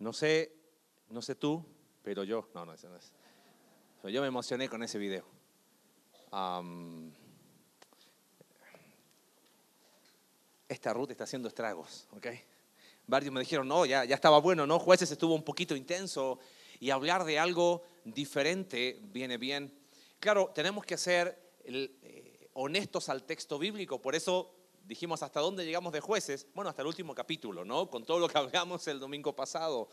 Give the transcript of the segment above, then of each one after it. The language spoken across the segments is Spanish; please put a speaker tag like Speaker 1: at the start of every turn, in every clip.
Speaker 1: No sé, no sé tú, pero yo, no, no, eso no es. Yo me emocioné con ese video. esta ruta está haciendo estragos, ¿ok? Varios me dijeron, no, ya, ya estaba bueno, ¿no? Jueces estuvo un poquito intenso y hablar de algo diferente viene bien. Claro, tenemos que ser eh, honestos al texto bíblico, por eso dijimos hasta dónde llegamos de jueces, bueno, hasta el último capítulo, ¿no? Con todo lo que hablamos el domingo pasado.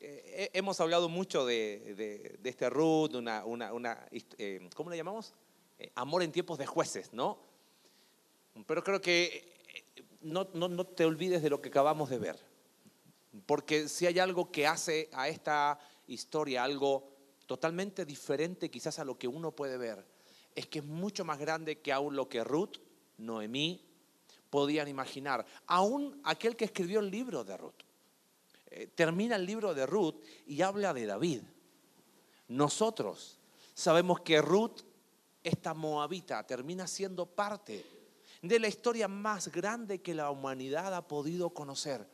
Speaker 1: Eh, hemos hablado mucho de, este Ruth, una, una, eh, ¿cómo le llamamos? amor en tiempos de jueces, ¿no? Pero creo que no, no, te olvides de lo que acabamos de ver. Porque si hay algo que hace a esta historia algo totalmente diferente quizás a lo que uno puede ver, es que es mucho más grande que aún lo que Ruth, Noemí, podían imaginar. Aún aquel que escribió el libro de Ruth. Eh, termina el libro de Ruth y habla de David. Nosotros sabemos que Ruth, esta moabita, termina siendo parte de la historia más grande que la humanidad ha podido conocer,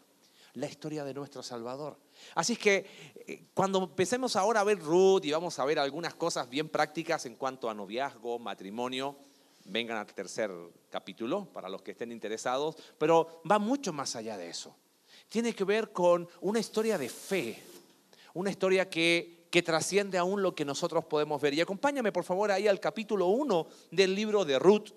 Speaker 1: la historia de nuestro Salvador. Así es que eh, cuando empecemos ahora a ver Ruth y vamos a ver algunas cosas bien prácticas en cuanto a noviazgo, matrimonio, vengan al tercer capítulo para los que estén interesados, pero va mucho más allá de eso. Tiene que ver con una historia de fe, una historia que, que trasciende aún lo que nosotros podemos ver. Y acompáñame por favor ahí al capítulo 1 del libro de Ruth.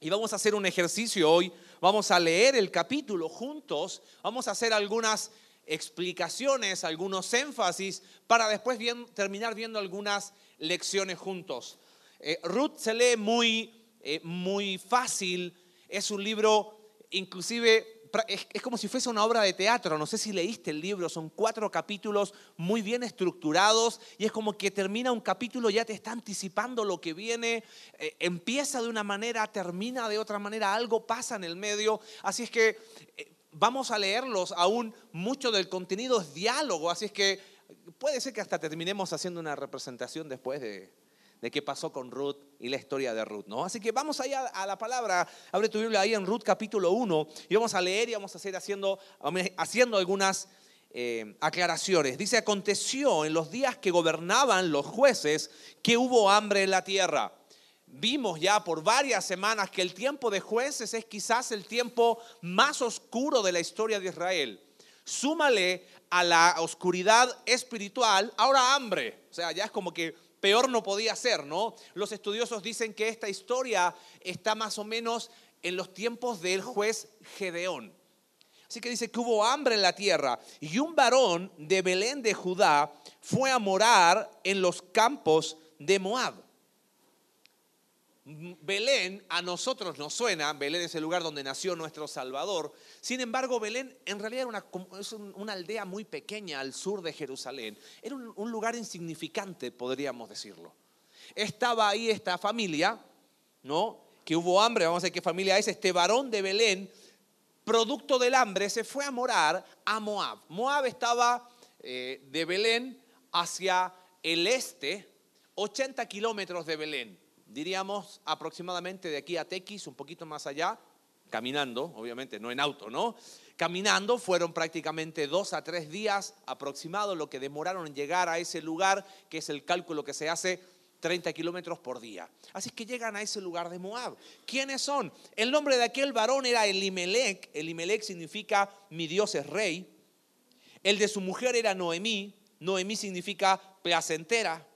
Speaker 1: Y vamos a hacer un ejercicio hoy, vamos a leer el capítulo juntos, vamos a hacer algunas explicaciones, algunos énfasis, para después terminar viendo algunas lecciones juntos. Eh, Ruth se lee muy, eh, muy fácil, es un libro inclusive es, como si fuese una obra de teatro. No sé si leíste el libro, son cuatro capítulos muy bien estructurados y es como que termina un capítulo, ya te está anticipando lo que viene, eh, empieza de una manera, termina de otra manera, algo pasa en el medio. Así es que eh, vamos a leerlos, aún mucho del contenido es diálogo, así es que puede ser que hasta terminemos haciendo una representación después de, de qué pasó con Ruth y la historia de Ruth, ¿no? Así que vamos allá a la palabra, abre tu Biblia ahí en Ruth capítulo 1 y vamos a leer y vamos a hacer haciendo, haciendo algunas eh, aclaraciones. Dice, aconteció en los días que gobernaban los jueces que hubo hambre en la tierra. Vimos ya por varias semanas que el tiempo de jueces es quizás el tiempo más oscuro de la historia de Israel. Súmale a la oscuridad espiritual, ahora hambre. O sea, ya es como que peor no podía ser, ¿no? Los estudiosos dicen que esta historia está más o menos en los tiempos del juez Gedeón. Así que dice que hubo hambre en la tierra y un varón de Belén de Judá fue a morar en los campos de Moab. Belén a nosotros nos suena, Belén es el lugar donde nació nuestro Salvador. Sin embargo, Belén en realidad era una, es una aldea muy pequeña al sur de Jerusalén. Era un, lugar insignificante, podríamos decirlo. Estaba ahí esta familia, ¿no? Que hubo hambre, vamos a ver qué familia es. Este varón de Belén, producto del hambre, se fue a morar a Moab. Moab estaba eh, de Belén hacia el este, 80 kilómetros de Belén diríamos aproximadamente de aquí a Tequis, un poquito más allá, caminando, obviamente, no en auto, ¿no? Caminando fueron prácticamente dos a tres días aproximados lo que demoraron en llegar a ese lugar, que es el cálculo que se hace 30 kilómetros por día. Así que llegan a ese lugar de Moab. ¿Quiénes son? El nombre de aquel varón era Elimelech. Elimelech significa mi Dios es rey. El de su mujer era Noemí. Noemí significa placentera.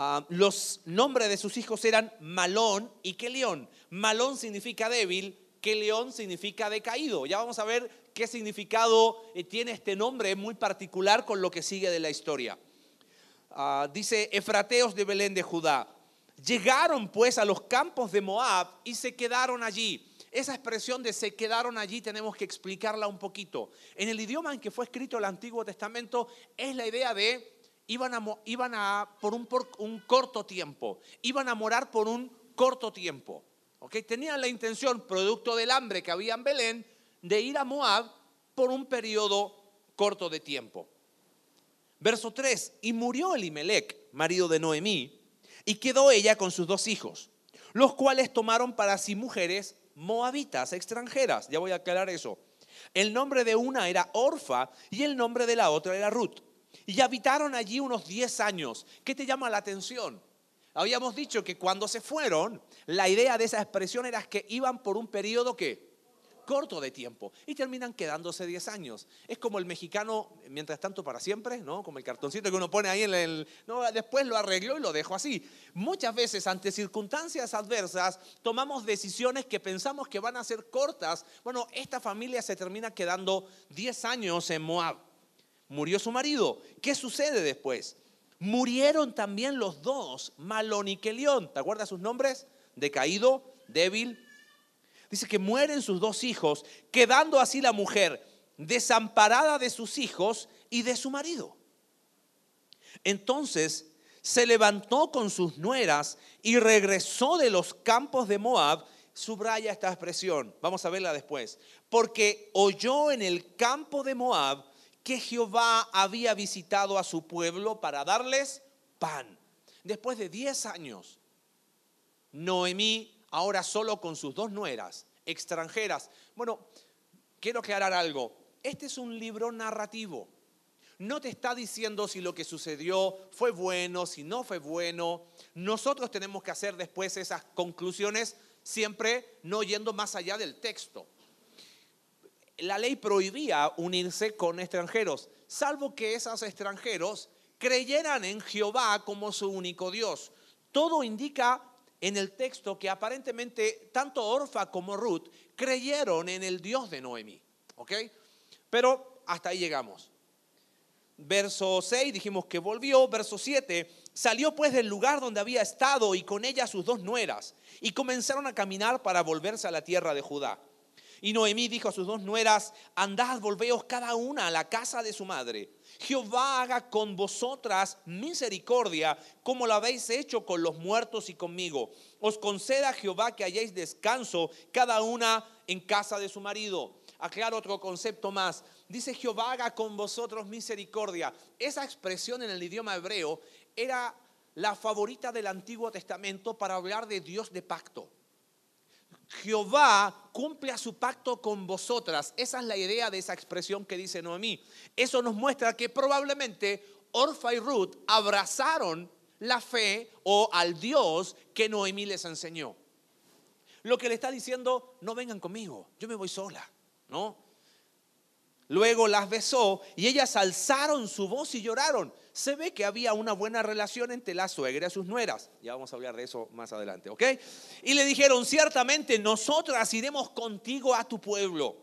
Speaker 1: Ah, los nombres de sus hijos eran Malón y Kelión. Malón significa débil, Kelión significa decaído. Ya vamos a ver qué significado eh, tiene este nombre muy particular con lo que sigue de la historia. Ah, dice Efrateos de Belén de Judá. Llegaron pues a los campos de Moab y se quedaron allí. Esa expresión de se quedaron allí tenemos que explicarla un poquito. En el idioma en que fue escrito el Antiguo Testamento es la idea de iban a, iban a por, un, por un corto tiempo, iban a morar por un corto tiempo. ¿okay? Tenían la intención, producto del hambre que había en Belén, de ir a Moab por un periodo corto de tiempo. Verso 3, y murió Elimelech, marido de Noemí, y quedó ella con sus dos hijos, los cuales tomaron para sí mujeres moabitas, extranjeras. Ya voy a aclarar eso. El nombre de una era Orfa y el nombre de la otra era Ruth. Y habitaron allí unos 10 años. ¿Qué te llama la atención? Habíamos dicho que cuando se fueron, la idea de esa expresión era que iban por un periodo que corto de tiempo y terminan quedándose 10 años. Es como el mexicano, mientras tanto para siempre, ¿no? Como el cartoncito que uno pone ahí en el... No, después lo arregló y lo dejó así. Muchas veces ante circunstancias adversas tomamos decisiones que pensamos que van a ser cortas. Bueno, esta familia se termina quedando 10 años en Moab. Murió su marido. ¿Qué sucede después? Murieron también los dos, Malón y Kelión. ¿Te acuerdas sus nombres? Decaído, débil. Dice que mueren sus dos hijos, quedando así la mujer desamparada de sus hijos y de su marido. Entonces se levantó con sus nueras y regresó de los campos de Moab. Subraya esta expresión, vamos a verla después. Porque oyó en el campo de Moab que Jehová había visitado a su pueblo para darles pan. Después de 10 años, Noemí, ahora solo con sus dos nueras, extranjeras. Bueno, quiero aclarar algo. Este es un libro narrativo. No te está diciendo si lo que sucedió fue bueno, si no fue bueno. Nosotros tenemos que hacer después esas conclusiones siempre no yendo más allá del texto la ley prohibía unirse con extranjeros, salvo que esos extranjeros creyeran en Jehová como su único Dios. Todo indica en el texto que aparentemente tanto Orfa como Ruth creyeron en el Dios de Noemí. ¿Ok? Pero hasta ahí llegamos. Verso 6 dijimos que volvió. Verso 7, salió pues del lugar donde había estado y con ella sus dos nueras y comenzaron a caminar para volverse a la tierra de Judá. Y Noemí dijo a sus dos nueras, andad, volveos cada una a la casa de su madre. Jehová haga con vosotras misericordia, como lo habéis hecho con los muertos y conmigo. Os conceda Jehová que hayáis descanso, cada una en casa de su marido. Aclaro otro concepto más. Dice Jehová haga con vosotros misericordia. Esa expresión en el idioma hebreo era la favorita del Antiguo Testamento para hablar de Dios de pacto. Jehová cumple a su pacto con vosotras. Esa es la idea de esa expresión que dice Noemí. Eso nos muestra que probablemente Orfa y Ruth abrazaron la fe o al Dios que Noemí les enseñó. Lo que le está diciendo, no vengan conmigo, yo me voy sola, ¿no? Luego las besó y ellas alzaron su voz y lloraron. Se ve que había una buena relación entre la suegra y sus nueras. Ya vamos a hablar de eso más adelante, ¿ok? Y le dijeron, ciertamente nosotras iremos contigo a tu pueblo.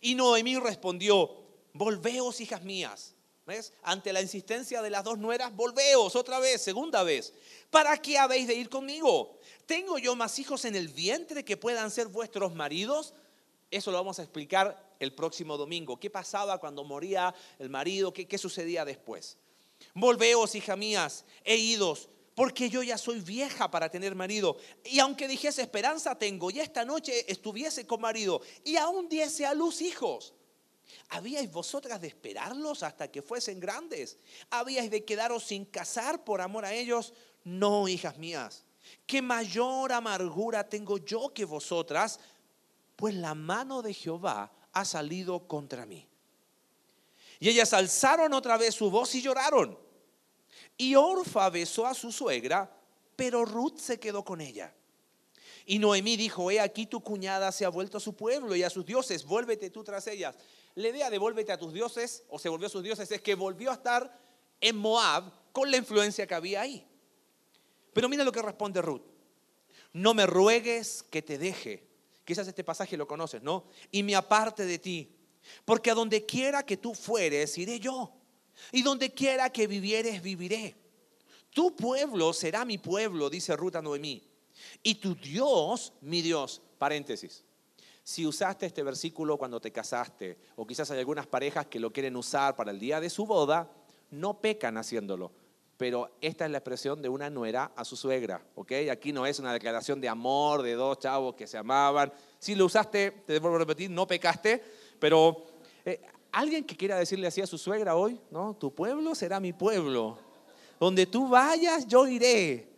Speaker 1: Y Noemí respondió, volveos, hijas mías. ¿Ves? Ante la insistencia de las dos nueras, volveos otra vez, segunda vez. ¿Para qué habéis de ir conmigo? ¿Tengo yo más hijos en el vientre que puedan ser vuestros maridos? Eso lo vamos a explicar el próximo domingo. ¿Qué pasaba cuando moría el marido? ¿Qué, sucedía después? Volveos, hija mías, e idos, porque yo ya soy vieja para tener marido. Y aunque dijese esperanza tengo, y esta noche estuviese con marido, y aún diese a luz hijos. ¿Habíais vosotras de esperarlos hasta que fuesen grandes? ¿Habíais de quedaros sin casar por amor a ellos? No, hijas mías. ¿Qué mayor amargura tengo yo que vosotras? Pues la mano de Jehová ha salido contra mí. Y ellas alzaron otra vez su voz y lloraron. Y Orfa besó a su suegra, pero Ruth se quedó con ella. Y Noemí dijo, he aquí tu cuñada se ha vuelto a su pueblo y a sus dioses, vuélvete tú tras ellas. La idea de vuélvete a tus dioses, o se volvió a sus dioses, es que volvió a estar en Moab con la influencia que había ahí. Pero mira lo que responde Ruth. No me ruegues que te deje Quizás este pasaje lo conoces, ¿no? Y me aparte de ti. Porque a donde quiera que tú fueres, iré yo. Y donde quiera que vivieres, viviré. Tu pueblo será mi pueblo, dice Ruta Noemí. Y tu Dios, mi Dios. Paréntesis. Si usaste este versículo cuando te casaste, o quizás hay algunas parejas que lo quieren usar para el día de su boda, no pecan haciéndolo pero esta es la expresión de una nuera a su suegra, ¿ok? Aquí no es una declaración de amor de dos chavos que se amaban. Si lo usaste, te debo repetir, no pecaste, pero eh, alguien que quiera decirle así a su suegra hoy, ¿no? Tu pueblo será mi pueblo. Donde tú vayas, yo iré.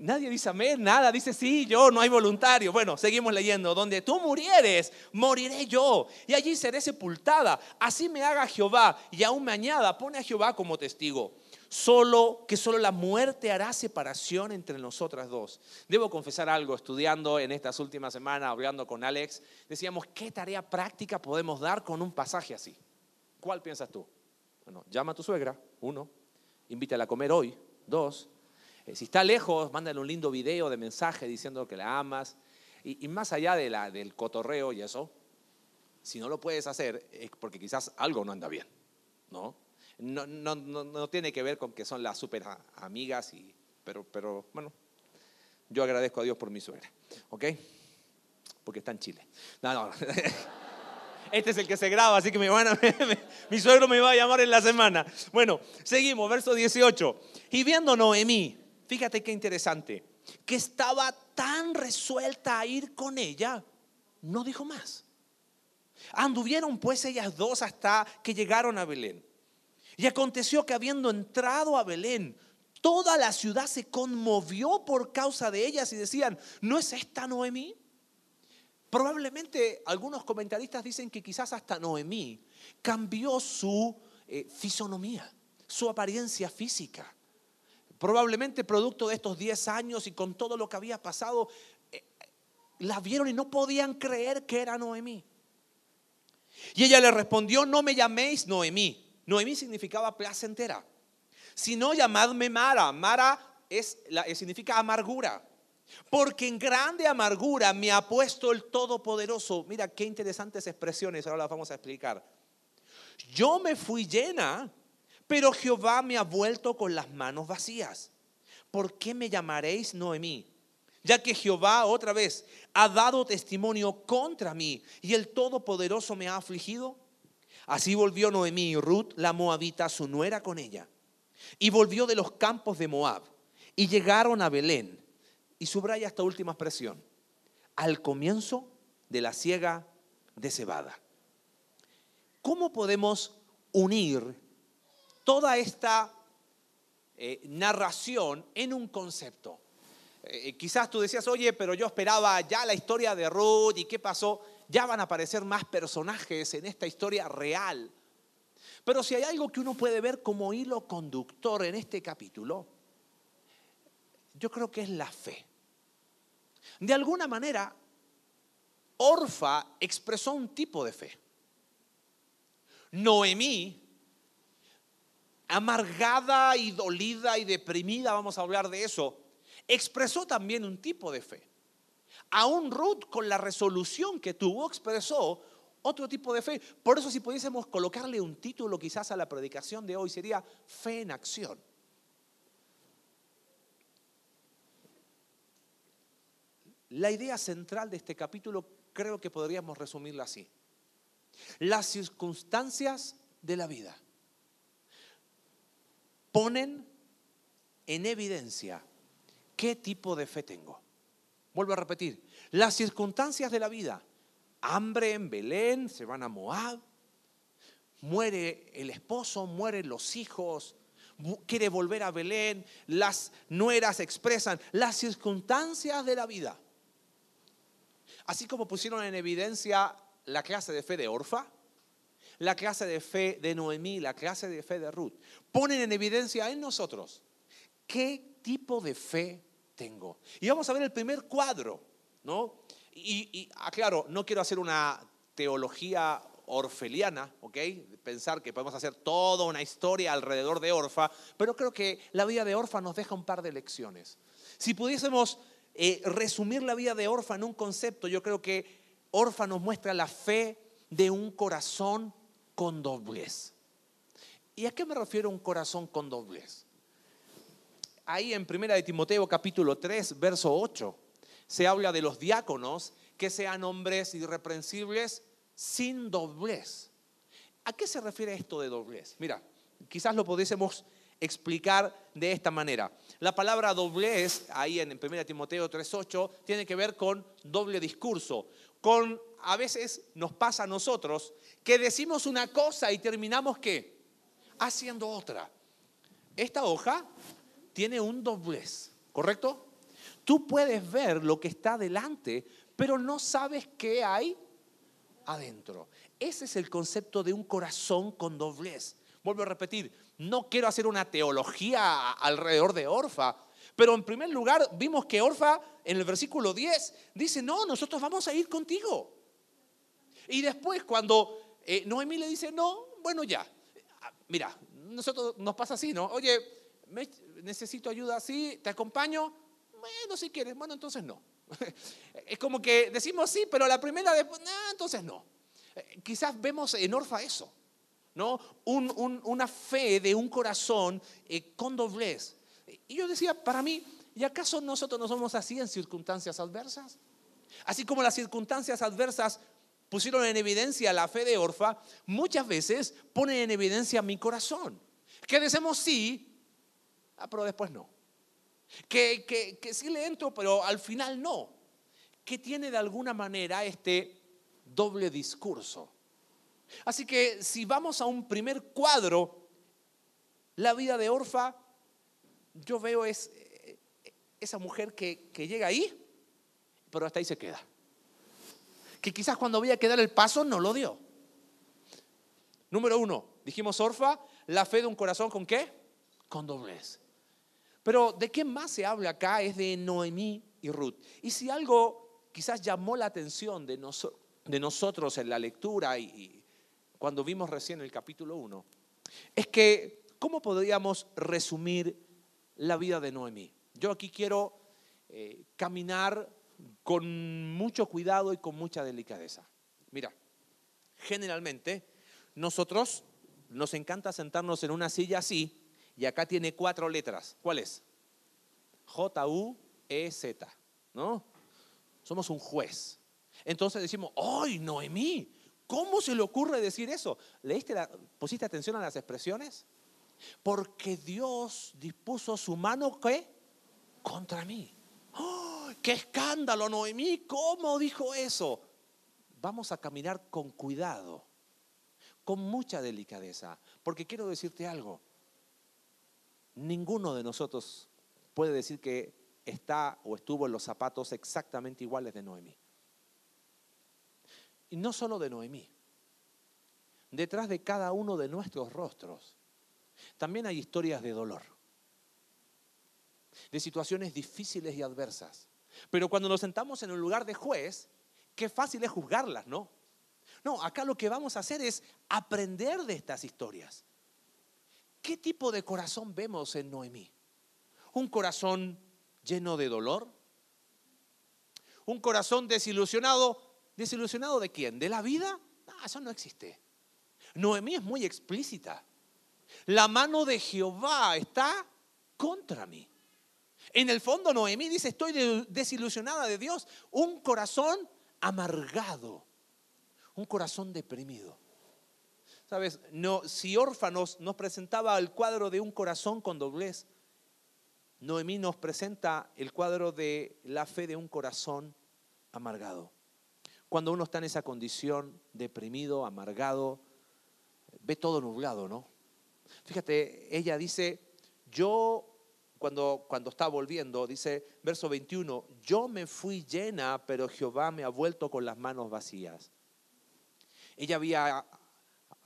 Speaker 1: Nadie dice amén, nada, dice sí, yo, no hay voluntario. Bueno, seguimos leyendo, donde tú murieres, moriré yo, y allí seré sepultada. Así me haga Jehová, y aún me añada, pone a Jehová como testigo. Solo que solo la muerte hará separación entre nosotras dos. Debo confesar algo, estudiando en estas últimas semanas, hablando con Alex, decíamos, ¿qué tarea práctica podemos dar con un pasaje así? ¿Cuál piensas tú? Bueno, llama a tu suegra, uno, invítala a comer hoy, dos, eh, si está lejos, mándale un lindo video de mensaje diciendo que la amas. Y, más allá de la, del cotorreo y eso, si no lo puedes hacer es porque quizás algo no anda bien, ¿no? No, no, no, tiene que ver con que son las super amigas, y, pero, pero bueno, yo agradezco a Dios por mi suegra, ¿ok? Porque está en Chile. No, no. Este es el que se graba, así que me van a, mi suegro me va a llamar en la semana. Bueno, seguimos, verso 18. Y viendo Noemí, fíjate qué interesante, que estaba tan resuelta a ir con ella, no dijo más. Anduvieron pues ellas dos hasta que llegaron a Belén. Y aconteció que habiendo entrado a Belén, toda la ciudad se conmovió por causa de ellas y decían, ¿no es esta Noemí? Probablemente algunos comentaristas dicen que quizás hasta Noemí cambió su eh, fisonomía, su apariencia física. Probablemente producto de estos 10 años y con todo lo que había pasado, eh, la vieron y no podían creer que era Noemí. Y ella le respondió, no me llaméis Noemí. Noemí significaba placentera, sino llamadme Mara. Mara es, eh, significa amargura. Porque en grande amargura me ha puesto el Todopoderoso. Mira qué interesantes expresiones, ahora las vamos a explicar. Yo me fui llena pero Jehová me ha vuelto con las manos vacías. ¿Por qué me llamaréis Noemí? Ya que Jehová otra vez ha dado testimonio contra mí y el Todopoderoso me ha afligido. Así volvió Noemí y Ruth, la moabita, su nuera con ella. Y volvió de los campos de Moab y llegaron a Belén. Y subraya esta última expresión, al comienzo de la siega de cebada. ¿Cómo podemos unir toda esta eh, narración en un concepto. Eh, eh, quizás tú decías, oye, pero yo esperaba ya la historia de Ruth y qué pasó. Ya van a aparecer más personajes en esta historia real. Pero si hay algo que uno puede ver como hilo conductor en este capítulo, yo creo que es la fe. De alguna manera, Orfa expresó un tipo de fe. Noemí amargada y dolida y deprimida, vamos a hablar de eso, expresó también un tipo de fe. Aún Ruth, con la resolución que tuvo, expresó otro tipo de fe. Por eso si pudiésemos colocarle un título quizás a la predicación de hoy, sería fe en acción. La idea central de este capítulo creo que podríamos resumirla así. Las circunstancias de la vida ponen en evidencia qué tipo de fe tengo. Vuelvo a repetir, las circunstancias de la vida, hambre en Belén, se van a Moab, muere el esposo, mueren los hijos, quiere volver a Belén, las nueras expresan las circunstancias de la vida. Así como pusieron en evidencia la clase de fe de Orfa, la clase de fe de Noemí, la clase de fe de Ruth, ponen en evidencia en nosotros qué tipo de fe tengo. Y vamos a ver el primer cuadro, ¿no? Y, aclaro, no quiero hacer una teología orfeliana, ¿ok? Pensar que podemos hacer toda una historia alrededor de Orfa, pero creo que la vida de Orfa nos deja un par de lecciones. Si pudiésemos eh, resumir la vida de Orfa en un concepto, yo creo que Orfa nos muestra la fe de un corazón con doblez. ¿Y a qué me refiero un corazón con doblez? Ahí en Primera de Timoteo capítulo 3, verso 8, se habla de los diáconos que sean hombres irreprensibles sin doblez. ¿A qué se refiere esto de doblez? Mira, quizás lo pudiésemos explicar de esta manera. La palabra doblez, ahí en 1 Timoteo 3.8, tiene que ver con doble discurso, con a veces nos pasa a nosotros que decimos una cosa y terminamos qué? Haciendo otra. Esta hoja tiene un doblez, ¿correcto? Tú puedes ver lo que está delante, pero no sabes qué hay adentro. Ese es el concepto de un corazón con doblez. Vuelvo a repetir, no quiero hacer una teología alrededor de Orfa, pero en primer lugar vimos que Orfa en el versículo 10 dice, no, nosotros vamos a ir contigo. Y después cuando eh, Noemí le dice, no, bueno ya, mira, nosotros nos pasa así, ¿no? Oye, necesito ayuda así, te acompaño, bueno, si quieres, bueno, entonces no. Es como que decimos sí, pero la primera después, entonces no. Eh, quizás vemos en Orfa eso, ¿no? una fe de un corazón eh, con doblez. Y yo decía, para mí, ¿y acaso nosotros no somos así en circunstancias adversas? Así como las circunstancias adversas pusieron en evidencia la fe de Orfa, muchas veces ponen en evidencia mi corazón. Que decimos sí, ah, pero después no. Que, que, que sí le entro, pero al final no. Que tiene de alguna manera este doble discurso. Así que si vamos a un primer cuadro, la vida de Orfa, yo veo es eh, esa mujer que, que llega ahí, pero hasta ahí se queda. Que quizás cuando había que dar el paso no lo dio. Número uno, dijimos Orfa, la fe de un corazón con qué? Con doblez. Pero ¿de qué más se habla acá? Es de Noemí y Ruth. Y si algo quizás llamó la atención de, nosotros en la lectura y, cuando vimos recién el capítulo 1, es que, ¿cómo podríamos resumir la vida de Noemí? Yo aquí quiero eh, caminar con mucho cuidado y con mucha delicadeza. Mira, generalmente nosotros nos encanta sentarnos en una silla así y acá tiene cuatro letras. ¿Cuál es? J-U-E-Z, ¿no? Somos un juez. Entonces decimos, ¡ay, Noemí! ¿Cómo se le ocurre decir eso? ¿Leíste la, ¿Pusiste atención a las expresiones? Porque Dios dispuso su mano ¿qué? contra mí. ¡Oh, ¡Qué escándalo, Noemí! ¿Cómo dijo eso? Vamos a caminar con cuidado, con mucha delicadeza, porque quiero decirte algo. Ninguno de nosotros puede decir que está o estuvo en los zapatos exactamente iguales de Noemí. Y no solo de Noemí. Detrás de cada uno de nuestros rostros también hay historias de dolor, de situaciones difíciles y adversas. Pero cuando nos sentamos en un lugar de juez, qué fácil es juzgarlas, ¿no? No, acá lo que vamos a hacer es aprender de estas historias. ¿Qué tipo de corazón vemos en Noemí? ¿Un corazón lleno de dolor? ¿Un corazón desilusionado ¿Desilusionado de quién? ¿De la vida? eso no existe. Noemí es muy explícita. La mano de Jehová está contra mí. En el fondo Noemí dice, estoy desilusionada de Dios. Un corazón amargado, un corazón deprimido. Sabes, no, si Órfanos nos presentaba el cuadro de un corazón con doblez, Noemí nos presenta el cuadro de la fe de un corazón amargado cuando uno está en esa condición, deprimido, amargado, ve todo nublado, ¿no? Fíjate, ella dice, yo, cuando, cuando está volviendo, dice, verso 21, yo me fui llena, pero Jehová me ha vuelto con las manos vacías. Ella había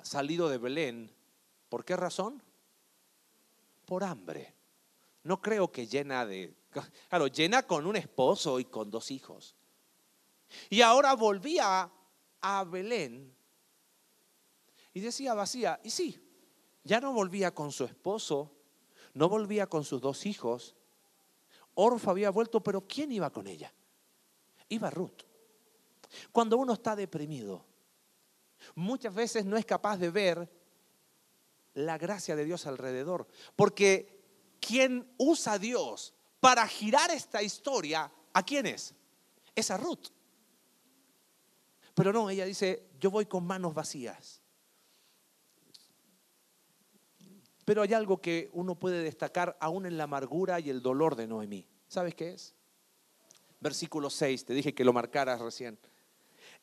Speaker 1: salido de Belén, ¿por qué razón? Por hambre. No creo que llena de, claro, llena con un esposo y con dos hijos. Y ahora volvía a Belén y decía vacía, y sí, ya no volvía con su esposo, no volvía con sus dos hijos. Orfa había vuelto, pero ¿quién iba con ella? Iba Ruth. Cuando uno está deprimido, muchas veces no es capaz de ver la gracia de Dios alrededor, porque quien usa a Dios para girar esta historia, ¿a quién es? Es a Ruth. Pero no, ella dice, yo voy con manos vacías. Pero hay algo que uno puede destacar aún en la amargura y el dolor de Noemí. ¿Sabes qué es? Versículo 6, te dije que lo marcaras recién.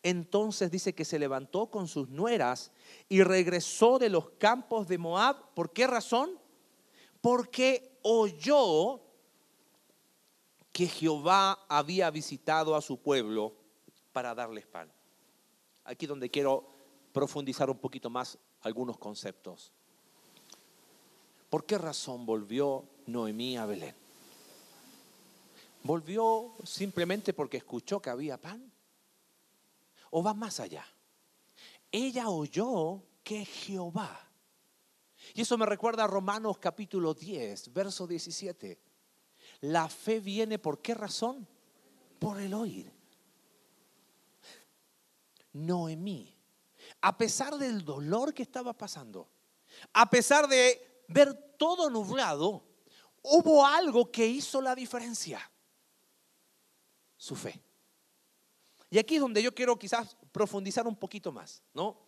Speaker 1: Entonces dice que se levantó con sus nueras y regresó de los campos de Moab. ¿Por qué razón? Porque oyó que Jehová había visitado a su pueblo para darles pan. Aquí donde quiero profundizar un poquito más algunos conceptos. ¿Por qué razón volvió Noemí a Belén? ¿Volvió simplemente porque escuchó que había pan? ¿O va más allá? Ella oyó que Jehová. Y eso me recuerda a Romanos capítulo 10, verso 17. La fe viene por qué razón? Por el oír. Noemí, a pesar del dolor que estaba pasando, a pesar de ver todo nublado, hubo algo que hizo la diferencia. Su fe. Y aquí es donde yo quiero quizás profundizar un poquito más, ¿no?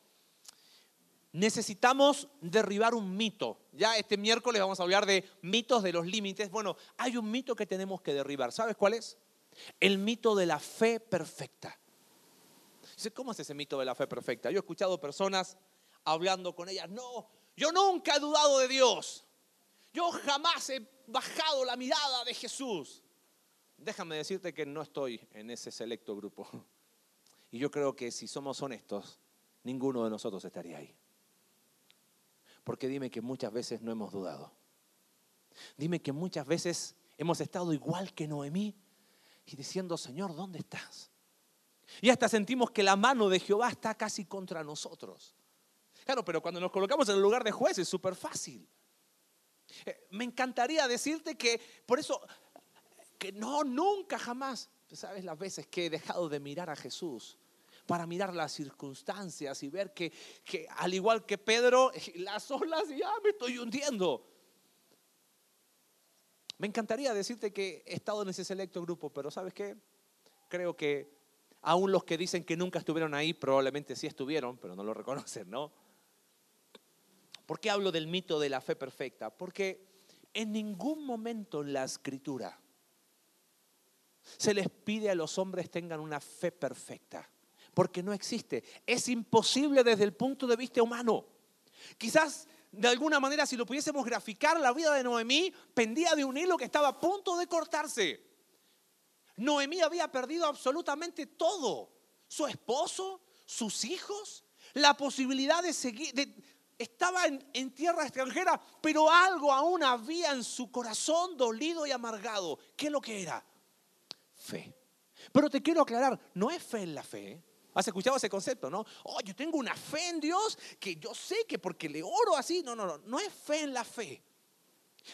Speaker 1: Necesitamos derribar un mito. Ya este miércoles vamos a hablar de mitos de los límites. Bueno, hay un mito que tenemos que derribar. ¿Sabes cuál es? El mito de la fe perfecta. ¿Cómo es ese mito de la fe perfecta? Yo he escuchado personas hablando con ellas, no, yo nunca he dudado de Dios. Yo jamás he bajado la mirada de Jesús. Déjame decirte que no estoy en ese selecto grupo. Y yo creo que si somos honestos, ninguno de nosotros estaría ahí. Porque dime que muchas veces no hemos dudado. Dime que muchas veces hemos estado igual que Noemí y diciendo, Señor, ¿dónde estás? Y hasta sentimos que la mano de Jehová está casi contra nosotros. Claro, pero cuando nos colocamos en el lugar de juez es súper fácil. Eh, me encantaría decirte que por eso, que no, nunca, jamás. ¿Sabes las veces que he dejado de mirar a Jesús? Para mirar las circunstancias y ver que, que al igual que Pedro, las olas ya me estoy hundiendo. Me encantaría decirte que he estado en ese selecto grupo, pero ¿sabes qué? Creo que aún los que dicen que nunca estuvieron ahí, probablemente sí estuvieron, pero no lo reconocen, ¿no? ¿Por qué hablo del mito de la fe perfecta? Porque en ningún momento en la escritura se les pide a los hombres tengan una fe perfecta, porque no existe. Es imposible desde el punto de vista humano. Quizás de alguna manera si lo pudiésemos graficar, la vida de Noemí pendía de un hilo que estaba a punto de cortarse. Noemí había perdido absolutamente todo. Su esposo, sus hijos, la posibilidad de seguir, estaba en, tierra extranjera, pero algo aún había en su corazón dolido y amargado. ¿Qué es lo que era? Fe. Pero te quiero aclarar, no es fe en la fe. ¿eh? ¿Has escuchado ese concepto, no? Oh, yo tengo una fe en Dios que yo sé que porque le oro así. No, no, no. No es fe en la fe.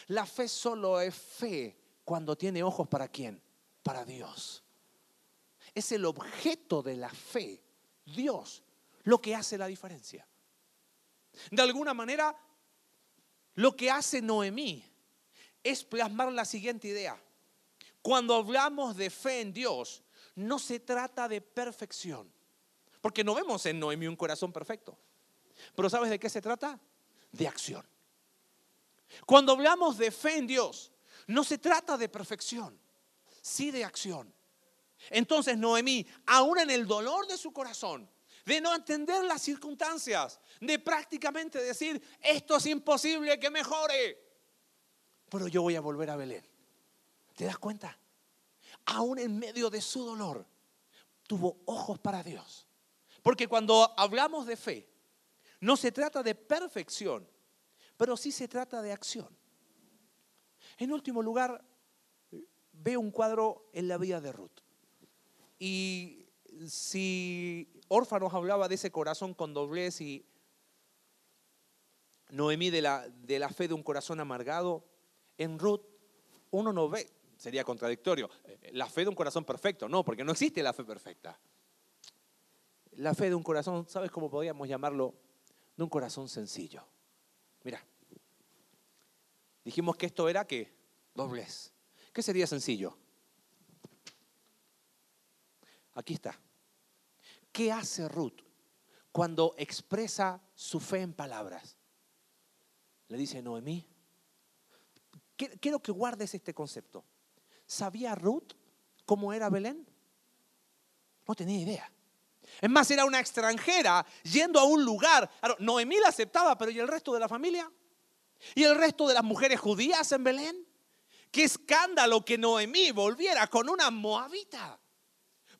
Speaker 1: La fe solo es fe cuando tiene ojos para quién? Para Dios. Es el objeto de la fe, Dios, lo que hace la diferencia. De alguna manera, lo que hace Noemí es plasmar la siguiente idea. Cuando hablamos de fe en Dios, no se trata de perfección. Porque no vemos en Noemí un corazón perfecto. Pero ¿sabes de qué se trata? De acción. Cuando hablamos de fe en Dios, no se trata de perfección, sí de acción. Entonces Noemí, aún en el dolor de su corazón, de no entender las circunstancias, de prácticamente decir, esto es imposible que mejore, pero yo voy a volver a Belén. ¿Te das cuenta? Aún en medio de su dolor, tuvo ojos para Dios. Porque cuando hablamos de fe, no se trata de perfección, pero sí se trata de acción. En último lugar, veo un cuadro en la vida de Ruth. Y si Orfa nos hablaba de ese corazón con doblez y Noemí de la, de la fe de un corazón amargado, en Ruth uno no ve, sería contradictorio, eh, la fe de un corazón perfecto, no, porque no existe la fe perfecta. La fe de un corazón, ¿sabes cómo podríamos llamarlo? De un corazón sencillo. Mira, dijimos que esto era que doblez. ¿Qué sería sencillo? Aquí está. ¿Qué hace Ruth cuando expresa su fe en palabras? Le dice Noemí. Quiero que guardes este concepto. ¿Sabía Ruth cómo era Belén? No tenía idea. Es más, era una extranjera yendo a un lugar. Noemí la aceptaba, pero ¿y el resto de la familia? ¿Y el resto de las mujeres judías en Belén? qué escándalo que Noemí volviera con una moabita.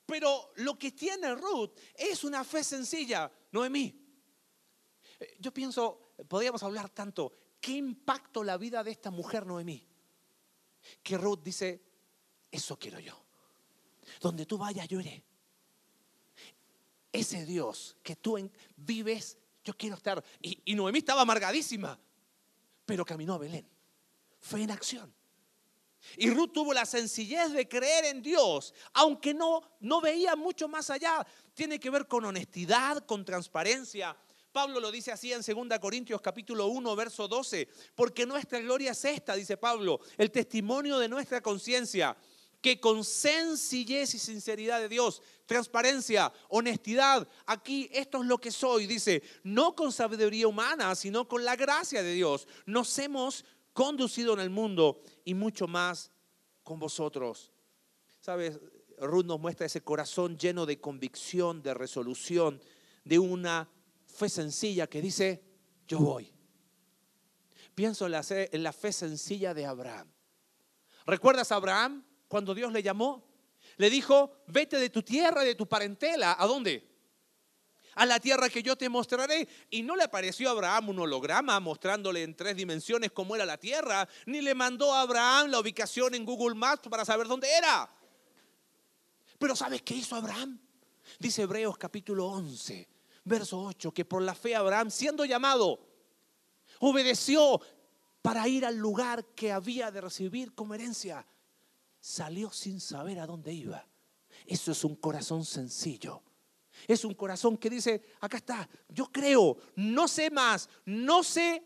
Speaker 1: Pero lo que tiene Ruth es una fe sencilla. Noemí, eh, yo pienso, podríamos hablar tanto, ¿qué impacto la vida de esta mujer Noemí? Que Ruth dice, eso quiero yo. Donde tú vayas, yo iré. Ese Dios que tú vives, yo quiero estar. Y, y Noemí estaba amargadísima, pero caminó a Belén. Fue en acción. Y Ruth tuvo la sencillez de creer en Dios, aunque no, no veía mucho más allá. Tiene que ver con honestidad, con transparencia. Pablo lo dice así en 2 Corintios capítulo 1, verso 12, porque nuestra gloria es esta, dice Pablo, el testimonio de nuestra conciencia, que con sencillez y sinceridad de Dios, transparencia, honestidad, aquí esto es lo que soy, dice, no con sabiduría humana, sino con la gracia de Dios, nos hemos conducido en el mundo y mucho más con vosotros. Sabes, Ruth nos muestra ese corazón lleno de convicción, de resolución, de una fe sencilla que dice, yo voy. Pienso en la, en la fe sencilla de Abraham. ¿Recuerdas a Abraham cuando Dios le llamó? Le dijo, vete de tu tierra, de tu parentela. ¿A dónde? a la tierra que yo te mostraré. Y no le apareció a Abraham un holograma mostrándole en tres dimensiones cómo era la tierra, ni le mandó a Abraham la ubicación en Google Maps para saber dónde era. Pero ¿sabes qué hizo Abraham? Dice Hebreos capítulo 11, verso 8, que por la fe Abraham, siendo llamado, obedeció para ir al lugar que había de recibir como herencia. Salió sin saber a dónde iba. Eso es un corazón sencillo es un corazón que dice, acá está, yo creo, no sé más, no sé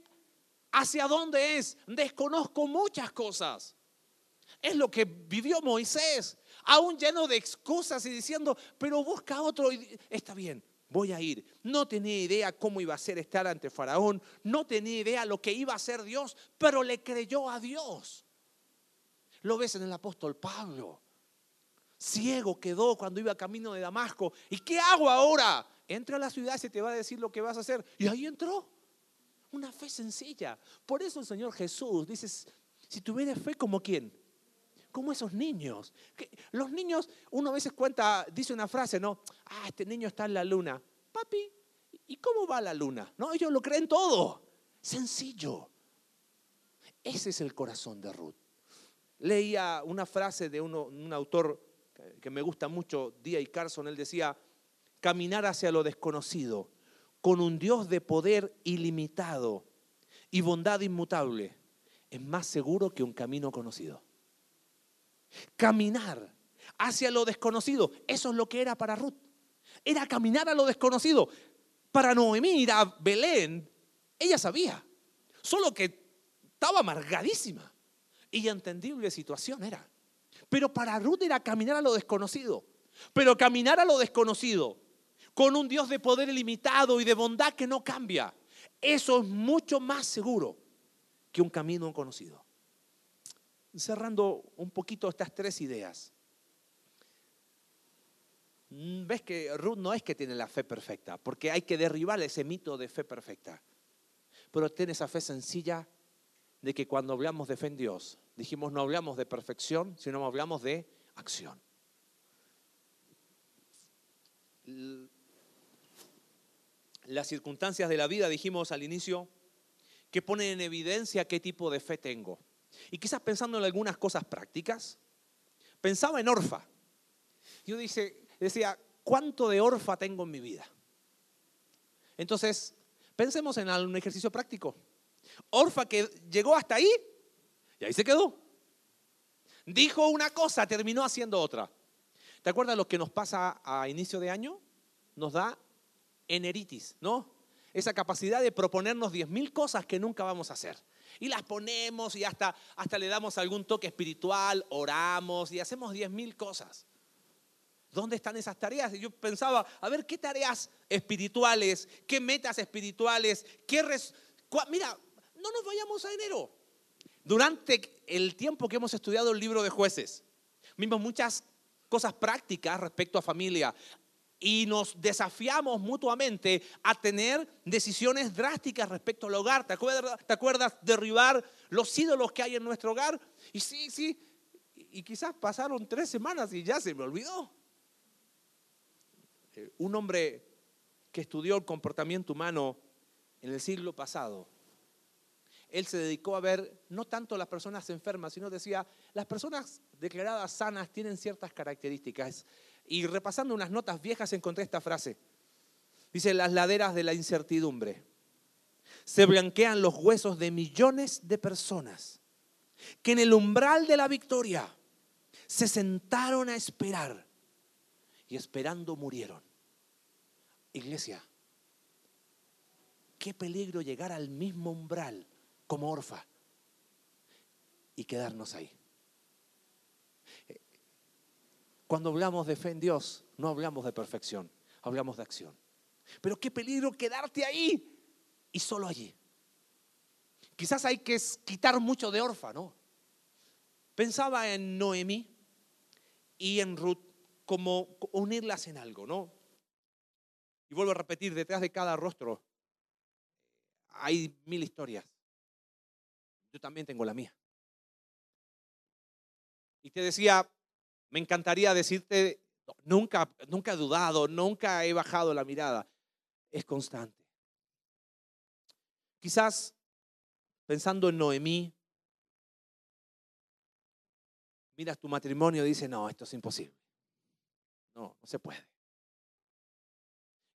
Speaker 1: hacia dónde es, desconozco muchas cosas. Es lo que vivió Moisés, aún lleno de excusas y diciendo, pero busca otro, está bien, voy a ir. No tenía idea cómo iba a ser estar ante Faraón, no tenía idea lo que iba a hacer Dios, pero le creyó a Dios. Lo ves en el apóstol Pablo. Ciego quedó cuando iba camino de Damasco. ¿Y qué hago ahora? Entra a la ciudad y se te va a decir lo que vas a hacer. Y ahí entró. Una fe sencilla. Por eso el Señor Jesús dice, si tuvieras fe como quién? Como esos niños. los niños, uno a veces cuenta, dice una frase, ¿no? Ah, este niño está en la luna. Papi, ¿y cómo va la luna? No, ellos lo creen todo. Sencillo. Ese es el corazón de Ruth. Leía una frase de un autor que me gusta mucho, Día y Carson, él decía, caminar hacia lo desconocido, con un Dios de poder ilimitado y bondad inmutable, es más seguro que un camino conocido. Caminar hacia lo desconocido, eso es lo que era para Ruth. Era caminar a lo desconocido. Para Noemí ir a Belén, ella sabía, solo que estaba amargadísima y entendible situación era. Pero para Ruth era caminar a lo desconocido. Pero caminar a lo desconocido con un Dios de poder ilimitado y de bondad que no cambia, eso es mucho más seguro que un camino conocido. Cerrando un poquito estas tres ideas. Mm, ves que Ruth no es que tiene la fe perfecta, porque hay que derribar ese mito de fe perfecta. Pero tiene esa fe sencilla de que cuando hablamos de fe en Dios, dijimos no hablamos de perfección, sino hablamos de acción. Las circunstancias de la vida, dijimos al inicio, que ponen en evidencia qué tipo de fe tengo. Y quizás pensando en algunas cosas prácticas, pensaba en Orfa. Yo dice, decía, ¿cuánto de Orfa tengo en mi vida? Entonces, pensemos en un ejercicio práctico. Orfa que llegó hasta ahí, y ahí se quedó. Dijo una cosa, terminó haciendo otra. ¿Te acuerdas lo que nos pasa a inicio de año? Nos da eneritis, ¿no? Esa capacidad de proponernos 10.000 cosas que nunca vamos a hacer. Y las ponemos y hasta, hasta le damos algún toque espiritual, oramos y hacemos 10.000 cosas. ¿Dónde están esas tareas? Y yo pensaba, a ver, ¿qué tareas espirituales? ¿Qué metas espirituales? ¿Qué Mira, no nos vayamos a enero. Durante el tiempo que hemos estudiado el libro de jueces, vimos muchas cosas prácticas respecto a familia y nos desafiamos mutuamente a tener decisiones drásticas respecto al hogar. ¿Te acuerdas, ¿Te acuerdas derribar los ídolos que hay en nuestro hogar. Y sí, sí, y quizás pasaron tres semanas y ya se me olvidó. Eh, un hombre que estudió el comportamiento humano en el siglo pasado, él se dedicó a ver no tanto las personas enfermas, sino decía, las personas declaradas sanas tienen ciertas características. Y repasando unas notas viejas encontré esta frase. Dice, las laderas de la incertidumbre. Se blanquean los huesos de millones de personas que en el umbral de la victoria se sentaron a esperar y esperando murieron. Iglesia, qué peligro llegar al mismo umbral como orfa y quedarnos ahí. Cuando hablamos de fe en Dios, no hablamos de perfección, hablamos de acción. Pero qué peligro quedarte ahí y solo allí. Quizás hay que quitar mucho de orfa, ¿no? Pensaba en Noemí y en Ruth como unirlas en algo, ¿no? Y vuelvo a repetir, detrás de cada rostro hay mil historias. Yo también tengo la mía. Y te decía, me encantaría decirte, nunca, nunca he dudado, nunca he bajado la mirada. Es constante. Quizás pensando en Noemí, miras tu matrimonio y dices, no, esto es imposible. No, no se puede.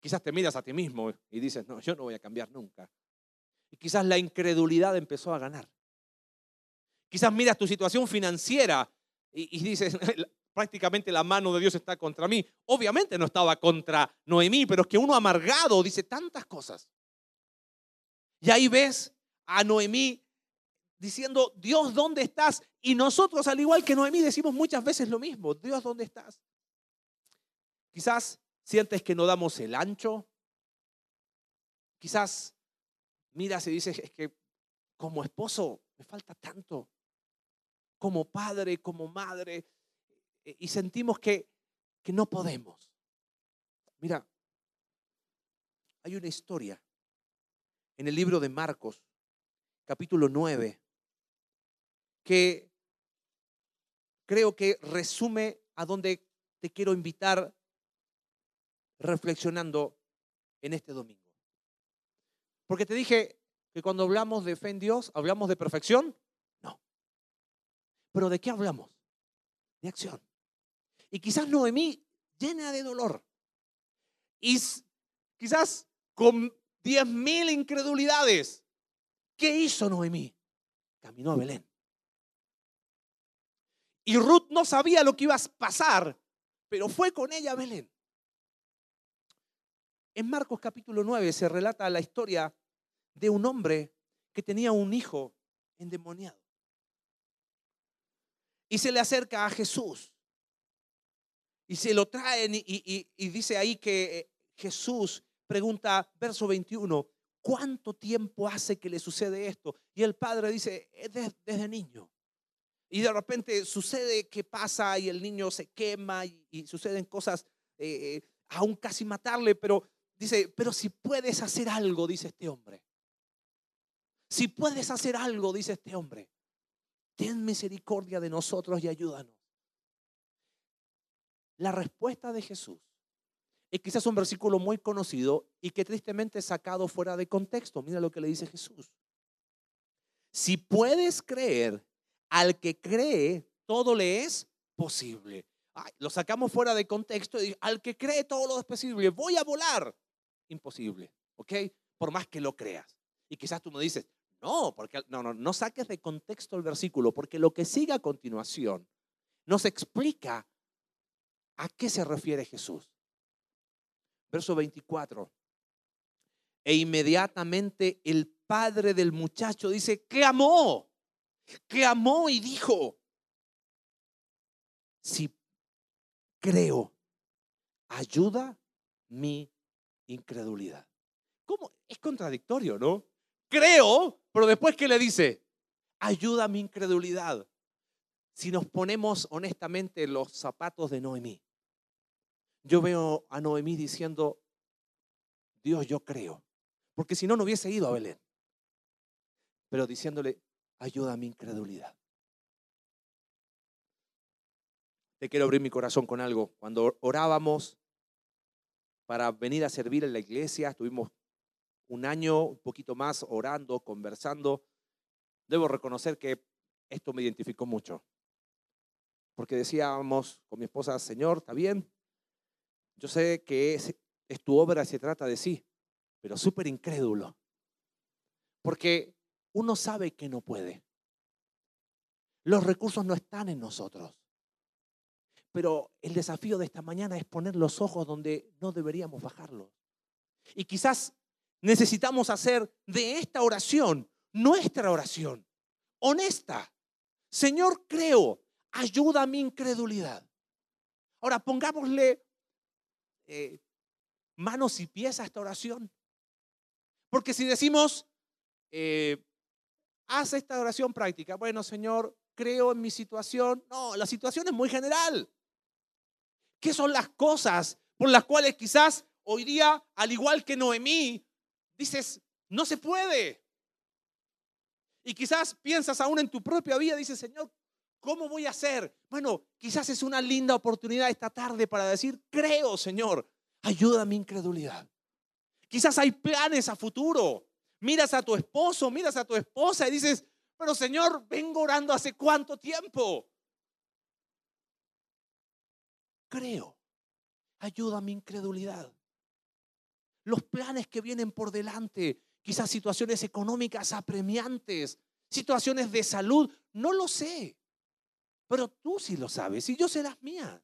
Speaker 1: Quizás te miras a ti mismo y dices, no, yo no voy a cambiar nunca. Y quizás la incredulidad empezó a ganar. Quizás miras tu situación financiera y, dices, prácticamente la mano de Dios está contra mí. Obviamente no estaba contra Noemí, pero es que uno amargado dice tantas cosas. Y ahí ves a Noemí diciendo, Dios, ¿dónde estás? Y nosotros, al igual que Noemí, decimos muchas veces lo mismo, Dios, ¿dónde estás? Quizás sientes que no damos el ancho. Quizás miras y dices, es que como esposo me falta tanto. Como padre, como madre, eh, y sentimos que, que no podemos. Mira, hay una historia en el libro de Marcos, capítulo 9, que creo que resume a donde te quiero invitar reflexionando en este domingo. Porque te dije que cuando hablamos de fe en Dios, ¿hablamos de perfección? ¿Pero de qué hablamos? De acción. Y quizás Noemí llena de dolor. Y quizás con diez mil incredulidades. ¿Qué hizo Noemí? Caminó a Belén. Y Ruth no sabía lo que iba a pasar, pero fue con ella a Belén. En Marcos capítulo 9 se relata la historia de un hombre que tenía un hijo endemoniado. Y se le acerca a Jesús. Y se lo traen y, dice ahí que eh, Jesús pregunta, verso 21, ¿cuánto tiempo hace que le sucede esto? Y el padre dice, desde, niño. Y de repente sucede que pasa y el niño se quema y, suceden cosas, eh, eh, aún casi matarle, pero dice, pero si puedes hacer algo, dice este hombre. Si puedes hacer algo, dice este hombre, ten misericordia de nosotros y ayúdanos. La respuesta de Jesús es quizás un versículo muy conocido y que tristemente sacado fuera de contexto. Mira lo que le dice Jesús. Si puedes creer, al que cree, todo le es posible. lo sacamos fuera de contexto y al que cree todo lo es posible. Voy a volar. Imposible, ¿ok? Por más que lo creas. Y quizás tú me dices, no, porque no, no, no saques de contexto el versículo, porque lo que sigue a continuación nos explica ¿A qué se refiere Jesús? Verso 24. E inmediatamente el padre del muchacho dice, que amó, que amó y dijo, si creo, ayuda mi incredulidad. ¿Cómo? Es contradictorio, ¿no? Creo, pero después ¿qué le dice? Ayuda mi incredulidad. Si nos ponemos honestamente los zapatos de Noemí, yo veo a Noemí diciendo, Dios, yo creo. Porque si no, no hubiese ido a Belén. Pero diciéndole, ayuda a mi incredulidad. Te quiero abrir mi corazón con algo. Cuando orábamos para venir a servir en la iglesia, estuvimos un año, un poquito más, orando, conversando. Debo reconocer que esto me identificó mucho. Porque decíamos con mi esposa, Señor, está bien, yo sé que es, tu obra se trata de sí, pero súper incrédulo. Porque uno sabe que no puede. Los recursos no están en nosotros. Pero el desafío de esta mañana es poner los ojos donde no deberíamos bajarlos. Y quizás necesitamos hacer de esta oración nuestra oración, honesta. Señor, creo, ayuda a mi incredulidad. Ahora pongámosle eh, manos y pies a esta oración. Porque si decimos, eh, haz esta oración práctica, bueno, Señor, creo en mi situación. No, la situación es muy general. ¿Qué son las cosas por las cuales quizás hoy día, al igual que Noemí, dices, no se puede? Y quizás piensas aún en tu propia vida, dices, Señor, ¿cómo voy a hacer? Bueno, quizás es una linda oportunidad esta tarde para decir, creo, Señor, ayuda a mi incredulidad. Quizás hay planes a futuro. Miras a tu esposo, miras a tu esposa y dices, pero Señor, vengo orando hace cuánto tiempo. creo. Ayuda a mi incredulidad. Los planes que vienen por delante, quizás situaciones económicas apremiantes, situaciones de salud, no lo sé. Pero tú sí lo sabes y yo sé las mías.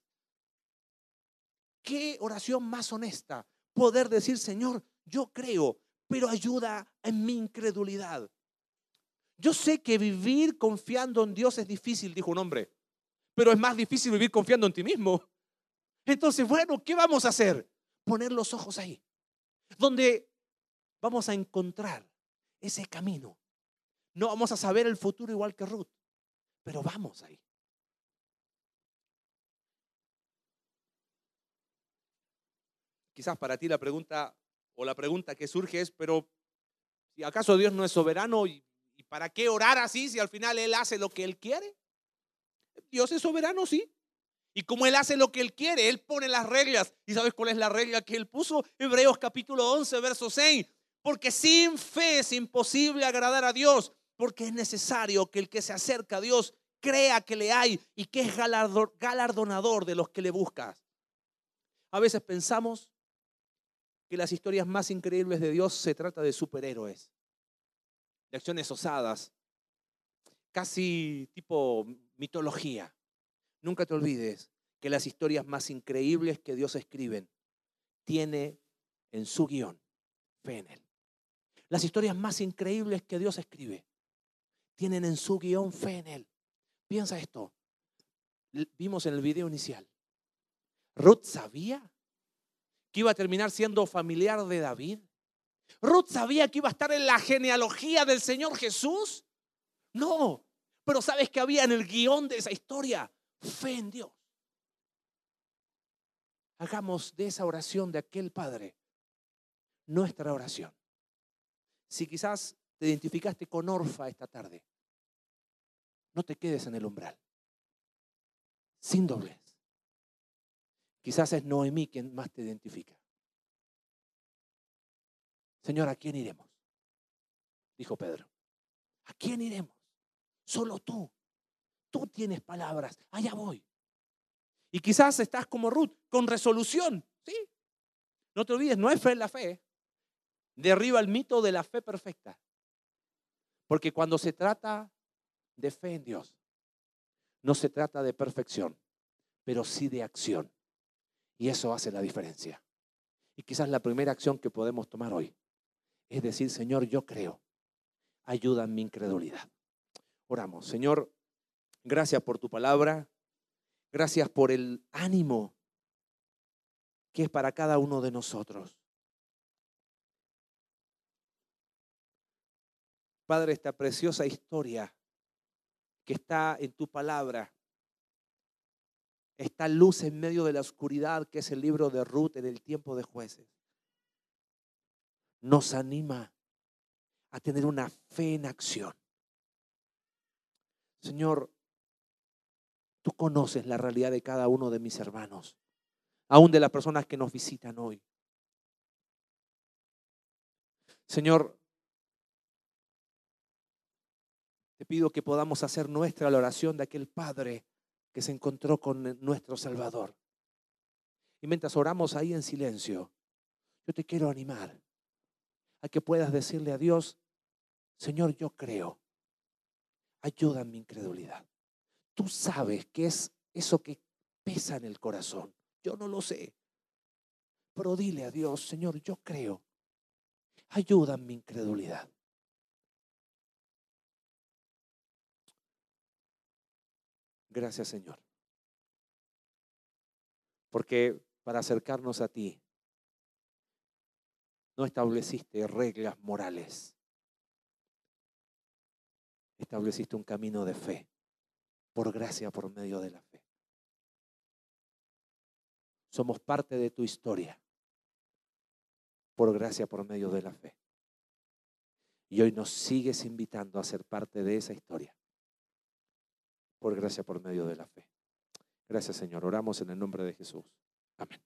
Speaker 1: Qué oración más honesta poder decir, Señor, yo creo, pero ayuda en mi incredulidad. Yo sé que vivir confiando en Dios es difícil, dijo un hombre, pero es más difícil vivir confiando en ti mismo. Entonces, bueno, ¿qué vamos a hacer? Poner los ojos ahí, donde vamos a encontrar ese camino. No vamos a saber el futuro igual que Ruth, pero vamos ahí. Quizás para ti la pregunta o la pregunta que surge es, pero si acaso Dios no es soberano y, y para qué orar así si al final Él hace lo que Él quiere? Dios es soberano, sí, y como Él hace lo que Él quiere, Él pone las reglas. ¿Y sabes cuál es la regla que Él puso? Hebreos capítulo 11, verso 6. Porque sin fe es imposible agradar a Dios, porque es necesario que el que se acerca a Dios crea que le hay y que es galardonador de los que le buscas. A veces pensamos que las historias más increíbles de Dios se trata de superhéroes, de acciones osadas, casi tipo mitología. Nunca te olvides que las historias más increíbles que Dios escribe tiene en su guion fe en Él. Las historias más increíbles que Dios escribe tienen en su guion fe en Él. Piensa esto. Vimos en el video inicial. Ruth sabía que iba a terminar siendo familiar de David. Ruth sabía que iba a estar en la genealogía del Señor Jesús. No, pero sabes que había en el guion de esa historia fe en Dios. Hagamos de esa oración de aquel Padre nuestra oración. Si quizás te identificaste con Orfa esta tarde, no te quedes en el umbral, sin doblez. Quizás es Noemí quien más te identifica. Señor, ¿a quién iremos? Dijo Pedro. ¿A quién iremos? Solo tú tú tienes palabras, allá voy. Y quizás estás como Ruth, con resolución, ¿sí? No te olvides, no es fe en la fe. Derriba el mito de la fe perfecta. Porque cuando se trata de fe en Dios, no se trata de perfección, pero sí de acción. Y eso hace la diferencia. Y quizás la primera acción que podemos tomar hoy es decir, Señor, yo creo, ayuda en mi incredulidad. Oramos, Señor, Gracias por tu palabra. Gracias por el ánimo que es para cada uno de nosotros. Padre, esta preciosa historia que está en tu palabra, esta luz en medio de la oscuridad que es el libro de Ruth en el tiempo de jueces, nos anima a tener una fe en acción Señor, tú conoces la realidad de cada uno de mis hermanos, aún de las personas que nos visitan hoy. Señor, te pido que podamos hacer nuestra la oración de aquel Padre que se encontró con nuestro Salvador. Y mientras oramos ahí en silencio, yo te quiero animar a que puedas decirle a Dios, Señor, yo creo, ayuda en mi incredulidad. Tú sabes qué es eso que pesa en el corazón. Yo no lo sé. Pero dile a Dios, Señor, yo creo. Ayuda en mi incredulidad. Gracias, Señor. Porque para acercarnos a ti, no estableciste reglas morales. Estableciste un camino de fe, por gracia, por medio de la fe. Somos parte de tu historia, por gracia, por medio de la fe. Y hoy nos sigues invitando a ser parte de esa historia, por gracia, por medio de la fe. Gracias Señor. Oramos en el nombre de Jesús. Amén.